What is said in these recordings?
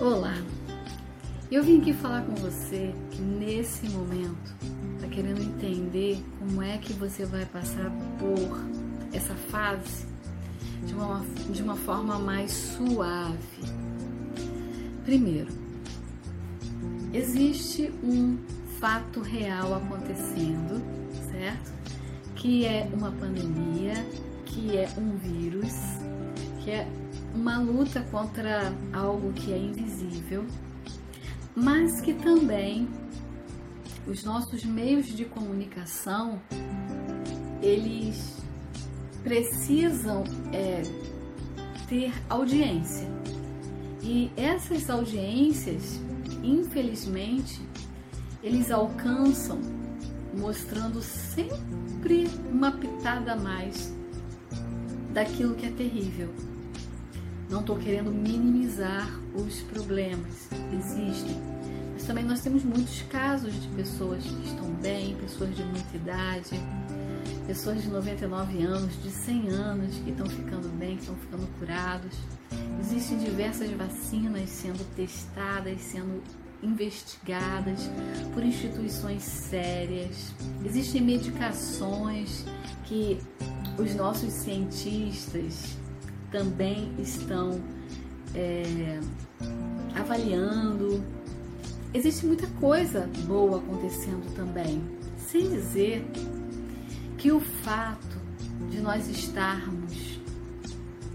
Olá, eu vim aqui falar com você que nesse momento está querendo entender como é que você vai passar por essa fase de uma, de uma forma mais suave. Primeiro, existe um fato real acontecendo, certo? Que é uma pandemia, que é um vírus, que é uma luta contra algo que é invisível, mas que também os nossos meios de comunicação eles precisam é, ter audiência e essas audiências, infelizmente, eles alcançam mostrando sempre uma pitada a mais daquilo que é terrível. Não estou querendo minimizar os problemas, existem. Mas também nós temos muitos casos de pessoas que estão bem, pessoas de muita idade, pessoas de 99 anos, de 100 anos que estão ficando bem, que estão ficando curados. Existem diversas vacinas sendo testadas, sendo investigadas por instituições sérias. Existem medicações que os nossos cientistas também estão é, avaliando. Existe muita coisa boa acontecendo também, sem dizer que o fato de nós estarmos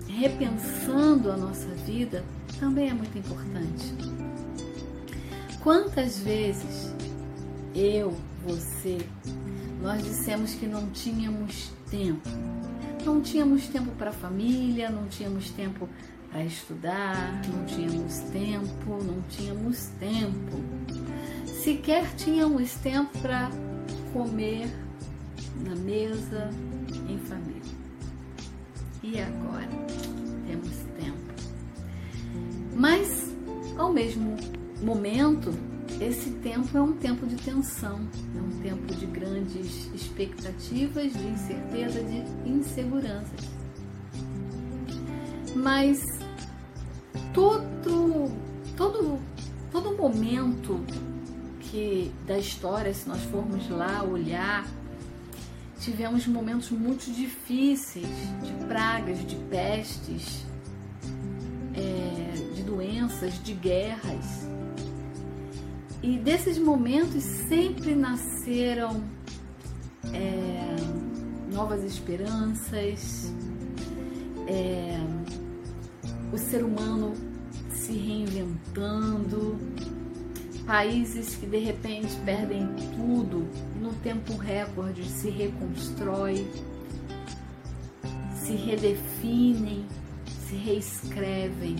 repensando a nossa vida também é muito importante. Quantas vezes eu, você, nós dissemos que não tínhamos tempo não tínhamos tempo para a família, não tínhamos tempo para estudar, não tínhamos tempo, não tínhamos tempo. Sequer tínhamos tempo para comer na mesa em família. E agora temos tempo. Mas, ao mesmo momento, esse tempo é um tempo de tensão, é um tempo de grandes expectativas, de incerteza, de inseguranças. Mas todo, todo, todo momento que da história, se nós formos lá olhar, tivemos momentos muito difíceis de pragas, de pestes, é, de doenças, de guerras. E desses momentos sempre nasceram é, novas esperanças, é, o ser humano se reinventando, países que de repente perdem tudo no tempo recorde se reconstrói, se redefinem, se reescrevem.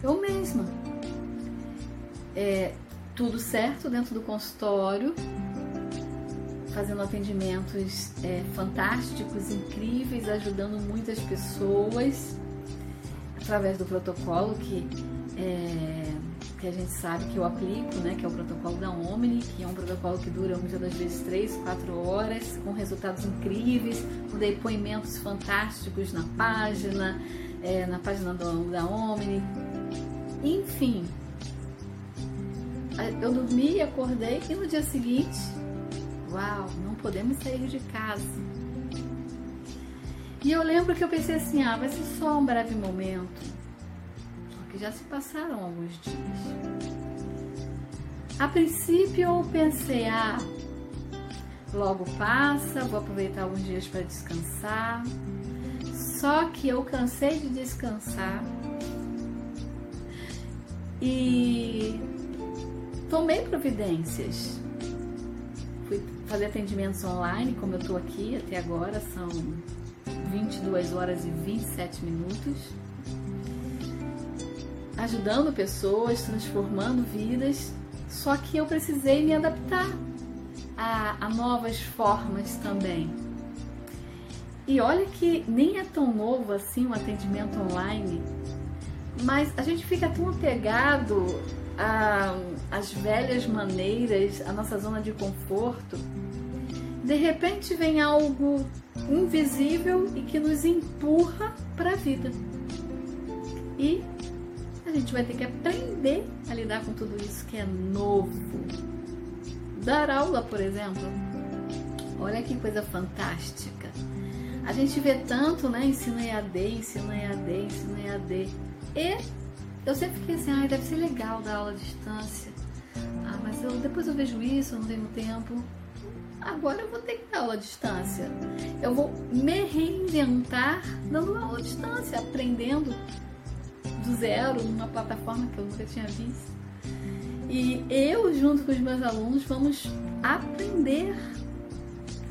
Eu mesma é, tudo certo dentro do consultório, fazendo atendimentos é, fantásticos, incríveis, ajudando muitas pessoas através do protocolo que, é, que a gente sabe que eu aplico, né, que é o protocolo da Omni, que é um protocolo que dura muitas das vezes 3, 4 horas, com resultados incríveis, com depoimentos fantásticos na página, é, na página do, da Omni. Enfim, eu dormi, acordei e no dia seguinte, uau, não podemos sair de casa. E eu lembro que eu pensei assim, ah, vai ser só um breve momento. Só que já se passaram alguns dias. A princípio eu pensei, ah, logo passa, vou aproveitar alguns dias para descansar. Só que eu cansei de descansar e tomei providências. Fui fazer atendimentos online, como eu estou aqui até agora, são 22 horas e 27 minutos. Ajudando pessoas, transformando vidas, só que eu precisei me adaptar a, a novas formas também. E olha que nem é tão novo assim o um atendimento online, mas a gente fica tão apegado a, as velhas maneiras, a nossa zona de conforto, de repente vem algo invisível e que nos empurra para a vida. E a gente vai ter que aprender a lidar com tudo isso que é novo. Dar aula, por exemplo, olha que coisa fantástica. A gente vê tanto, né? Ensino EAD, ensino EAD, ensino EAD. E eu sempre fiquei assim, ah, deve ser legal dar aula à distância. Mas eu, depois eu vejo isso, eu não tenho tempo. Agora eu vou ter que dar aula à distância. Eu vou me reinventar dando aula à distância, aprendendo do zero numa plataforma que eu nunca tinha visto. E eu, junto com os meus alunos, vamos aprender,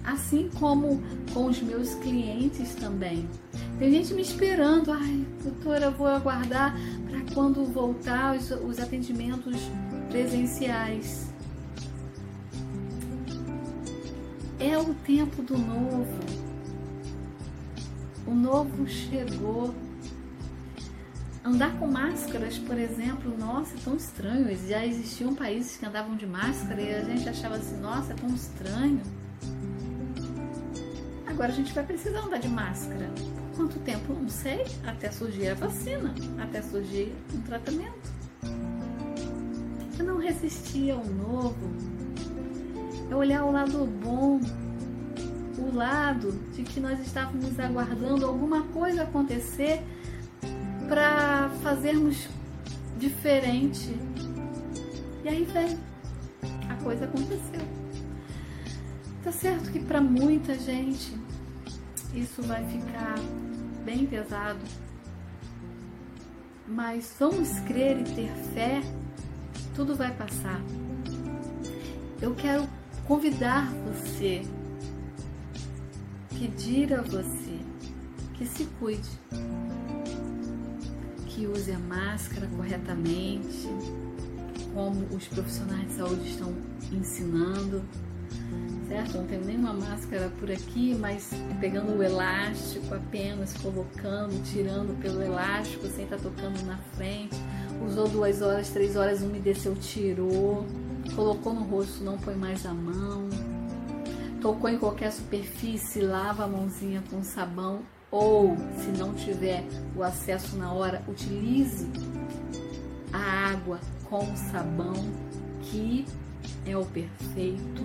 assim como com os meus clientes também. Tem gente me esperando, ai, doutora, vou aguardar para quando voltar os, os atendimentos presenciais. É o tempo do novo. O novo chegou. Andar com máscaras, por exemplo, nossa, é tão estranho. Já existiam países que andavam de máscara e a gente achava assim, nossa, é tão estranho. Agora a gente vai precisar andar de máscara. Por quanto tempo? Não sei. Até surgir a vacina, até surgir um tratamento. Não resistir ao novo. É olhar o lado bom, o lado de que nós estávamos aguardando alguma coisa acontecer para fazermos diferente. E aí vem, a coisa aconteceu. Tá certo que para muita gente isso vai ficar bem pesado, mas vamos crer e ter fé, tudo vai passar. Eu quero convidar você, pedir a você que se cuide que use a máscara corretamente, como os profissionais de saúde estão ensinando, certo? Não tenho nenhuma máscara por aqui, mas pegando o elástico apenas, colocando, tirando pelo elástico sem estar tá tocando na frente. Usou duas horas, três horas, umedeceu, tirou. Colocou no rosto, não põe mais a mão. Tocou em qualquer superfície, lava a mãozinha com sabão ou se não tiver o acesso na hora, utilize a água com sabão, que é o perfeito.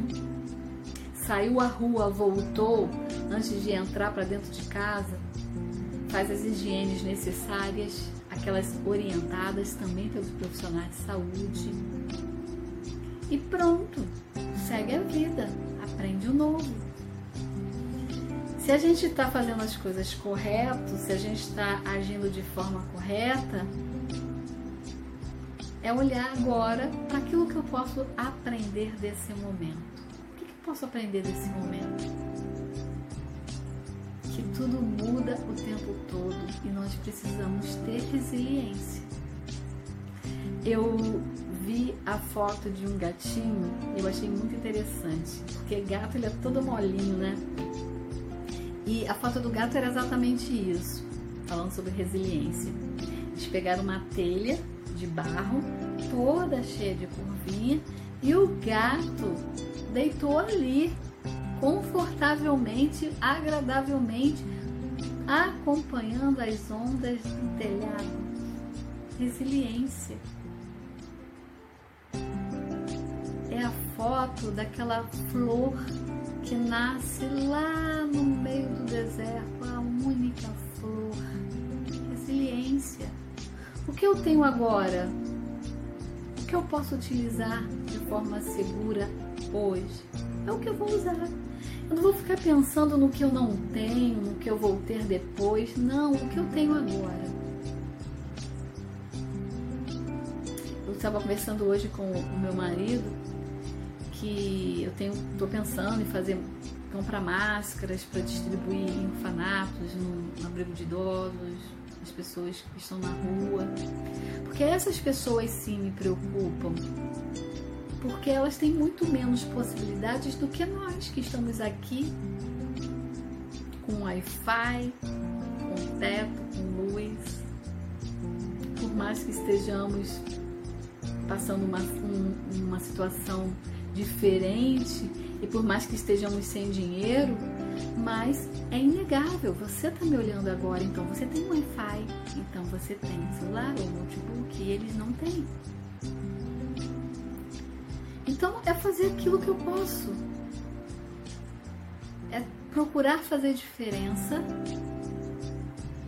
Saiu à rua, voltou antes de entrar para dentro de casa, faz as higienes necessárias, aquelas orientadas também pelos profissionais de saúde. E pronto, segue a vida, aprende o novo. Se a gente está fazendo as coisas corretas, se a gente está agindo de forma correta, é olhar agora para aquilo que eu posso aprender desse momento. O que, que eu posso aprender desse momento? Tudo muda o tempo todo e nós precisamos ter resiliência. Eu vi a foto de um gatinho eu achei muito interessante, porque gato ele é todo molinho, né? E a foto do gato era exatamente isso, falando sobre resiliência. Eles pegaram uma telha de barro, toda cheia de curvinha, e o gato deitou ali, confortavelmente, agradavelmente, acompanhando as ondas do telhado. Resiliência. É a foto daquela flor que nasce lá no meio do deserto, a única flor. Resiliência. O que eu tenho agora? O que eu posso utilizar de forma segura hoje? É o que eu vou usar. Eu não vou ficar pensando no que eu não tenho, no que eu vou ter depois. Não, o que eu tenho agora. Eu estava conversando hoje com o meu marido que eu tenho, estou pensando em fazer comprar máscaras para distribuir em orfanatos, no, no abrigo de idosos, as pessoas que estão na rua, porque essas pessoas sim me preocupam, porque elas têm muito menos possibilidades do que nós que estamos aqui com Wi-Fi, com teto, com luz, por mais que estejamos passando uma, um, uma situação diferente e por mais que estejamos sem dinheiro, Mas é inegável, você está me olhando agora, então você tem Wi-Fi, então você tem celular ou notebook e eles não têm. Então é fazer aquilo que eu posso. É procurar fazer diferença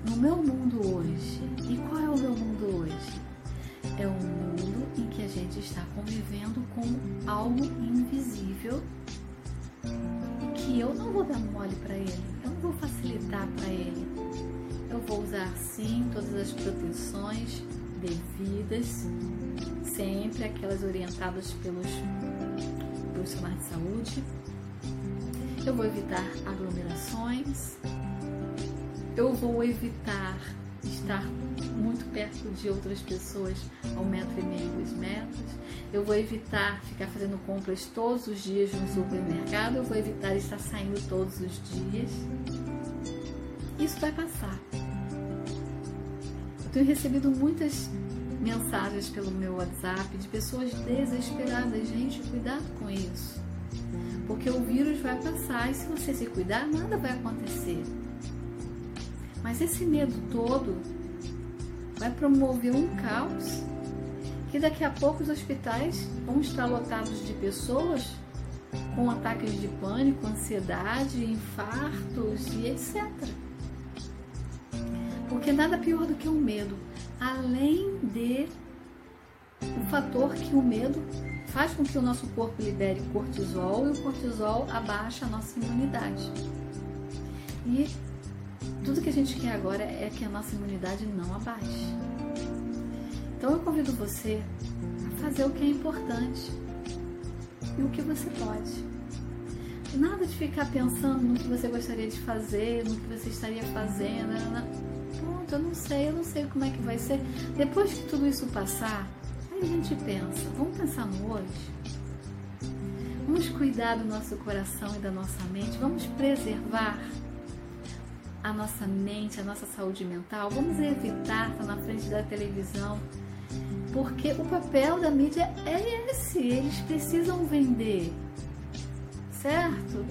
no meu mundo hoje. E qual é o meu mundo hoje? É um mundo em que a gente está convivendo com algo invisível que eu não vou dar mole para ele, eu não vou facilitar para ele. Eu vou usar sim todas as proteções devidas, sempre aquelas orientadas pelos profissionais de saúde. Eu vou evitar aglomerações, eu vou evitar estar muito perto de outras pessoas a um metro e meio, dois metros. Eu vou evitar ficar fazendo compras todos os dias no supermercado. Eu vou evitar estar saindo todos os dias. Isso vai passar. Tenho recebido muitas mensagens pelo meu WhatsApp de pessoas desesperadas. Gente, cuidado com isso. Porque o vírus vai passar e se você se cuidar, nada vai acontecer. Mas esse medo todo vai promover um caos que daqui a pouco os hospitais vão estar lotados de pessoas com ataques de pânico, ansiedade, infartos e etc. Porque nada pior do que o medo, além de o fator que o medo faz com que o nosso corpo libere cortisol e o cortisol abaixa a nossa imunidade. E tudo que a gente quer agora é que a nossa imunidade não abaixe. Então eu convido você a fazer o que é importante e o que você pode. Nada de ficar pensando no que você gostaria de fazer, no que você estaria fazendo. Pronto, eu não sei, eu não sei como é que vai ser. Depois que tudo isso passar, aí a gente pensa, vamos pensar no hoje? Vamos cuidar do nosso coração e da nossa mente, vamos preservar a nossa mente, a nossa saúde mental, vamos evitar estar na frente da televisão, porque o papel da mídia é esse, eles precisam vender, certo?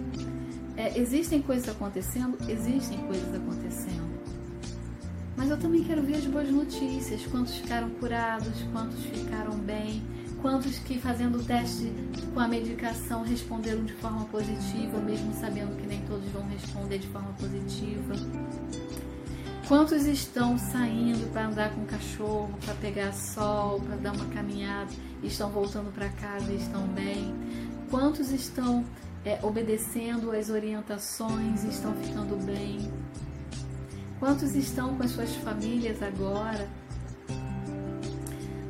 É, existem coisas acontecendo, existem coisas acontecendo. Mas eu também quero ver as boas notícias, quantos ficaram curados, quantos ficaram bem, quantos que fazendo o teste com a medicação responderam de forma positiva, mesmo sabendo que nem todos vão responder de forma positiva. Quantos estão saindo para andar com o cachorro, para pegar sol, para dar uma caminhada, e estão voltando para casa e estão bem? Quantos estão é, obedecendo as orientações e estão ficando bem? Quantos estão com as suas famílias agora?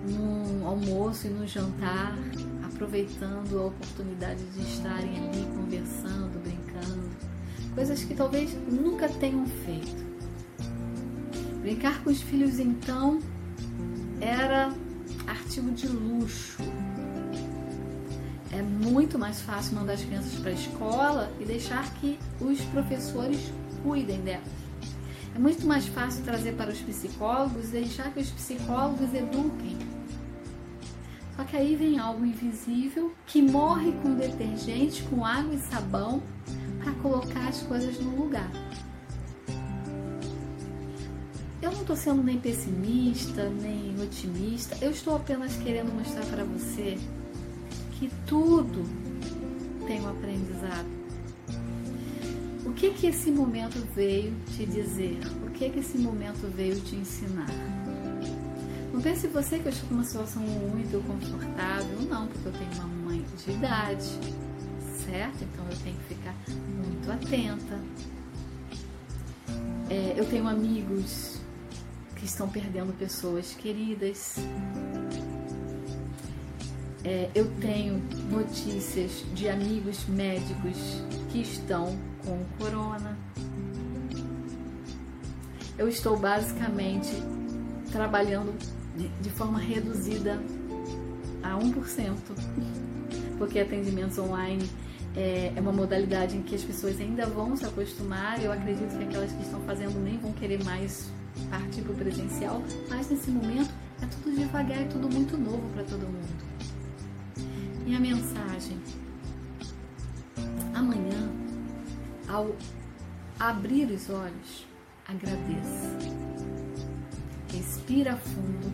no almoço e no jantar, aproveitando a oportunidade de estarem ali conversando, brincando, coisas que talvez nunca tenham feito. Brincar com os filhos então era artigo de luxo. É muito mais fácil mandar as crianças para a escola e deixar que os professores cuidem delas. É muito mais fácil trazer para os psicólogos e deixar que os psicólogos eduquem. Só que aí vem algo invisível que morre com detergente, com água e sabão para colocar as coisas no lugar. Eu não estou sendo nem pessimista, nem otimista, eu estou apenas querendo mostrar para você que tudo tem um aprendizado. Que que esse momento veio te dizer? O que que esse momento veio te ensinar? Não pense você que eu estou numa situação muito confortável, não, porque eu tenho uma mãe de idade, certo? Então eu tenho que ficar muito atenta. É, eu tenho amigos que estão perdendo pessoas queridas. É, eu tenho notícias de amigos médicos que estão com corona. Eu estou basicamente trabalhando de, de forma reduzida a 1%, porque atendimentos online é, é uma modalidade em que as pessoas ainda vão se acostumar. Eu acredito que aquelas que estão fazendo nem vão querer mais partir para o presencial, mas nesse momento é tudo devagar, é tudo muito novo para todo mundo. E a mensagem: amanhã, ao abrir os olhos, agradeça. Respira fundo.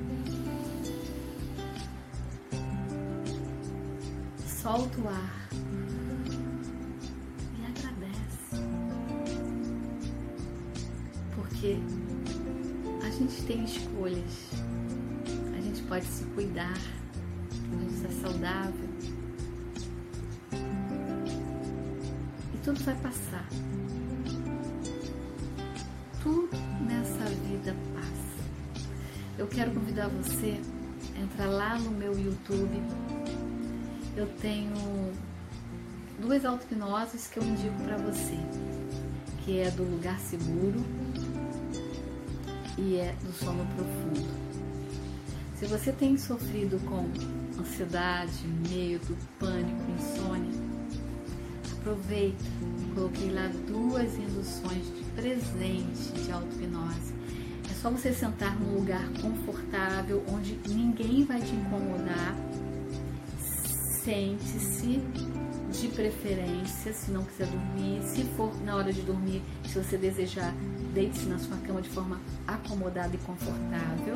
Solta o ar. E agradece. Porque a gente tem escolhas. A gente pode se cuidar. A gente é saudável. Tudo vai passar. Tudo nessa vida passa. Eu quero convidar você a entrar lá no meu YouTube. Eu tenho duas auto-hipnoses que eu indico para você, que é do lugar seguro e é do sono profundo. Se você tem sofrido com ansiedade, medo, pânico, insônia, aproveita. Coloquei lá duas induções de presente de auto-hipnose. É só você sentar num lugar confortável, onde ninguém vai te incomodar. Sente-se, de preferência, se não quiser dormir. Se for na hora de dormir, se você desejar, deite-se na sua cama de forma acomodada e confortável.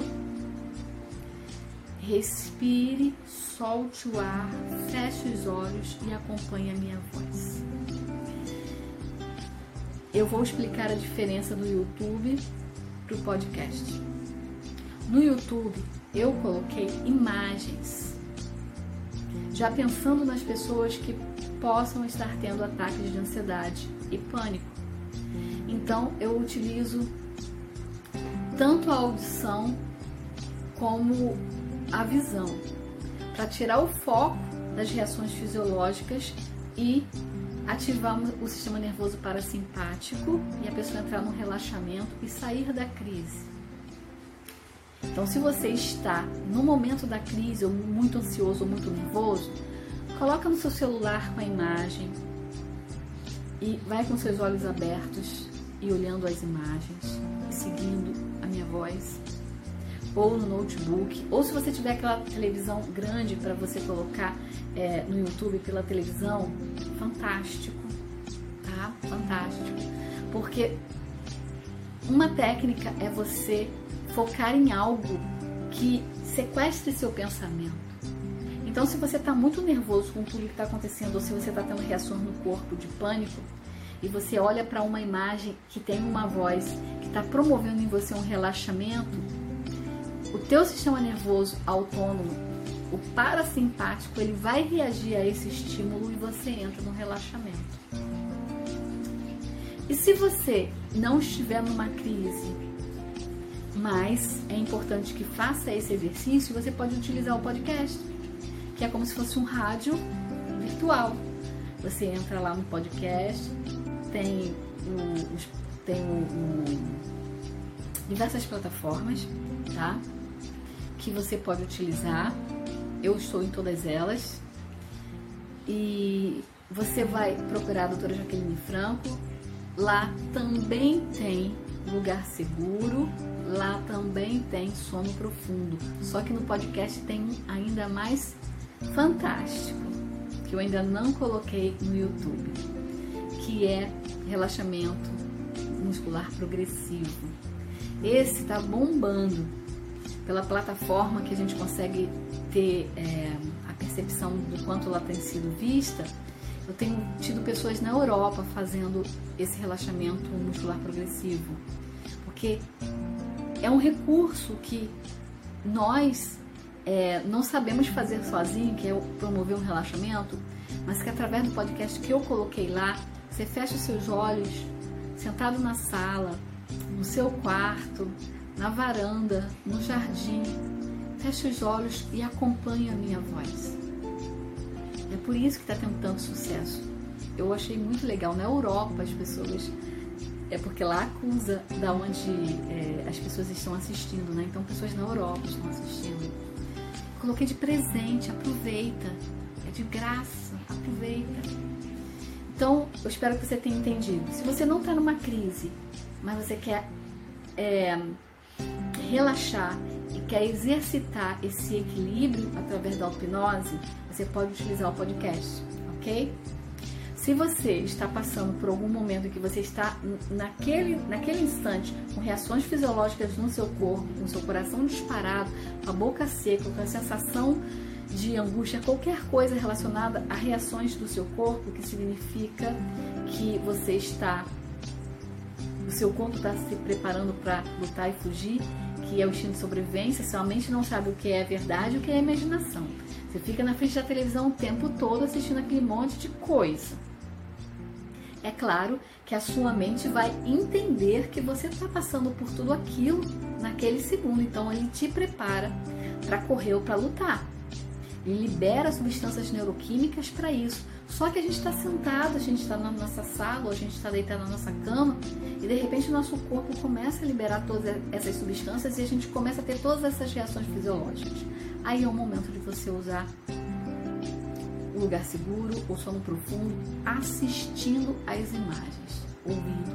Respire, solte o ar, feche os olhos e acompanhe a minha voz. Eu vou explicar a diferença do YouTube para o podcast. No YouTube, eu coloquei imagens, já pensando nas pessoas que possam estar tendo ataques de ansiedade e pânico. Então, eu utilizo tanto a audição como a visão para tirar o foco das reações fisiológicas e ativar o sistema nervoso parasimpático e a pessoa entrar num relaxamento e sair da crise. Então, se você está no momento da crise ou muito ansioso ou muito nervoso, coloca no seu celular com a imagem e vai com seus olhos abertos e olhando as imagens e seguindo a minha voz ou no notebook, ou se você tiver aquela televisão grande para você colocar é, no YouTube pela televisão, fantástico, tá? Fantástico. Porque uma técnica é você focar em algo que sequestre seu pensamento. Então, se você está muito nervoso com tudo que está acontecendo, ou se você está tendo reações no corpo de pânico, e você olha para uma imagem que tem uma voz que está promovendo em você um relaxamento, o teu sistema nervoso autônomo, o parasimpático, ele vai reagir a esse estímulo e você entra no relaxamento. E se você não estiver numa crise, mas é importante que faça esse exercício, você pode utilizar o podcast, que é como se fosse um rádio virtual. Você entra lá no podcast, tem, um, tem um, um, diversas plataformas, tá? Que você pode utilizar. Eu estou em todas elas. E você vai procurar a doutora Jaqueline Franco. Lá também tem lugar seguro, lá também tem sono profundo. Só que no podcast tem um ainda mais fantástico, que eu ainda não coloquei no YouTube, que é relaxamento muscular progressivo. Esse tá bombando pela plataforma que a gente consegue ter é, a percepção do quanto ela tem sido vista, eu tenho tido pessoas na Europa fazendo esse relaxamento muscular progressivo, porque é um recurso que nós é, não sabemos fazer sozinho, que é promover um relaxamento, mas que através do podcast que eu coloquei lá, você fecha os seus olhos, sentado na sala, no seu quarto, na varanda, no jardim. Feche os olhos e acompanhe a minha voz. É por isso que está tendo tanto sucesso. Eu achei muito legal. Na Europa, as pessoas. É porque lá acusa da onde é, as pessoas estão assistindo, né? Então, pessoas na Europa estão assistindo. Coloquei de presente, aproveita. É de graça, aproveita. Então, eu espero que você tenha entendido. Se você não está numa crise, mas você quer é, relaxar e quer exercitar esse equilíbrio através da hipnose, você pode utilizar o podcast, ok? Se você está passando por algum momento que você está naquele, naquele instante com reações fisiológicas no seu corpo, com seu coração disparado, a boca seca, com a sensação de angústia, qualquer coisa relacionada a reações do seu corpo, que significa que você está, o seu corpo está se preparando para lutar e fugir, que é o instinto de sobrevivência, sua mente não sabe o que é verdade e o que é imaginação. Você fica na frente da televisão o tempo todo assistindo aquele monte de coisa. É claro que a sua mente vai entender que você está passando por tudo aquilo naquele segundo, então ele te prepara para correr ou para lutar. Libera substâncias neuroquímicas para isso. Só que a gente está sentado, a gente está na nossa sala, a gente está deitado na nossa cama e de repente o nosso corpo começa a liberar todas essas substâncias e a gente começa a ter todas essas reações fisiológicas. Aí é o momento de você usar o lugar seguro, o sono profundo, assistindo às imagens, ouvindo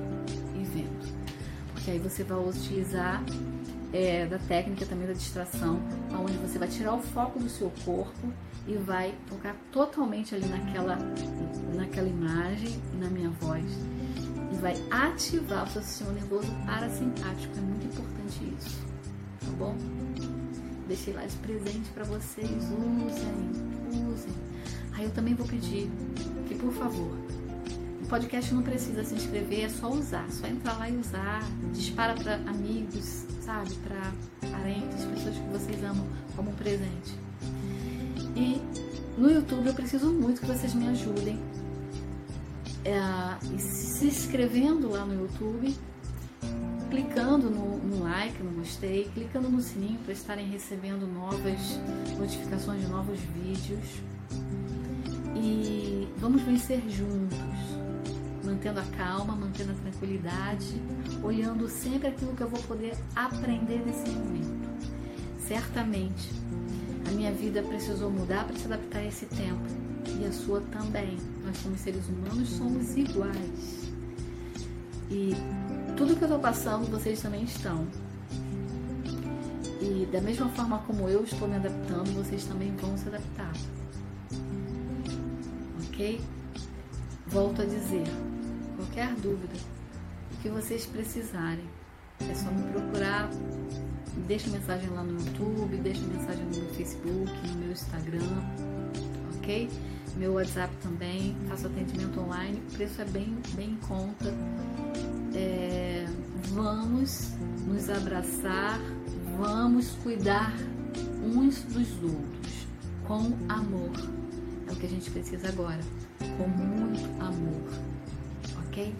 e vendo. Porque aí você vai utilizar é, da técnica também da distração, onde você vai tirar o foco do seu corpo e vai focar totalmente ali naquela, naquela imagem na minha voz e vai ativar o seu sistema nervoso parasimpático. É muito importante isso, tá bom? Deixei lá de presente para vocês. Usem, usem. Aí eu também vou pedir que, por favor, podcast não precisa se inscrever, é só usar, só entrar lá e usar. Dispara para amigos, sabe? Para parentes, pessoas que vocês amam como presente. E no YouTube eu preciso muito que vocês me ajudem. É, se inscrevendo lá no YouTube, clicando no, no, like, no gostei, clicando no sininho para estarem recebendo novas notificações de novos vídeos. E vamos vencer juntos mantendo a calma, mantendo a tranquilidade, olhando sempre aquilo que eu vou poder aprender nesse momento. Certamente, a minha vida precisou mudar para se adaptar a esse tempo e a sua também. Nós somos seres humanos, somos iguais. E tudo que eu estou passando, vocês também estão. E da mesma forma como eu estou me adaptando, vocês também vão se adaptar. Ok? Volto a dizer, qualquer dúvida, que vocês precisarem, é só me procurar. Deixa mensagem lá no YouTube, deixa mensagem no meu Facebook, no meu Instagram, ok? Meu WhatsApp também, faço atendimento online, o preço é bem, bem em conta. É, vamos nos abraçar, vamos cuidar uns dos outros com amor. É o que a gente precisa agora, com muito amor ok?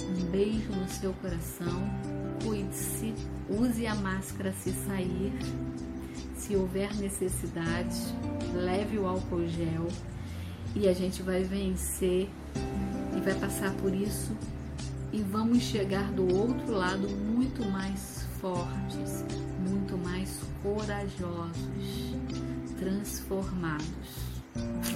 Um beijo no seu coração, cuide-se, use a máscara se sair, se houver necessidade, leve o álcool gel e a gente vai vencer e vai passar por isso e vamos chegar do outro lado muito mais fortes, muito mais corajosos, transformados.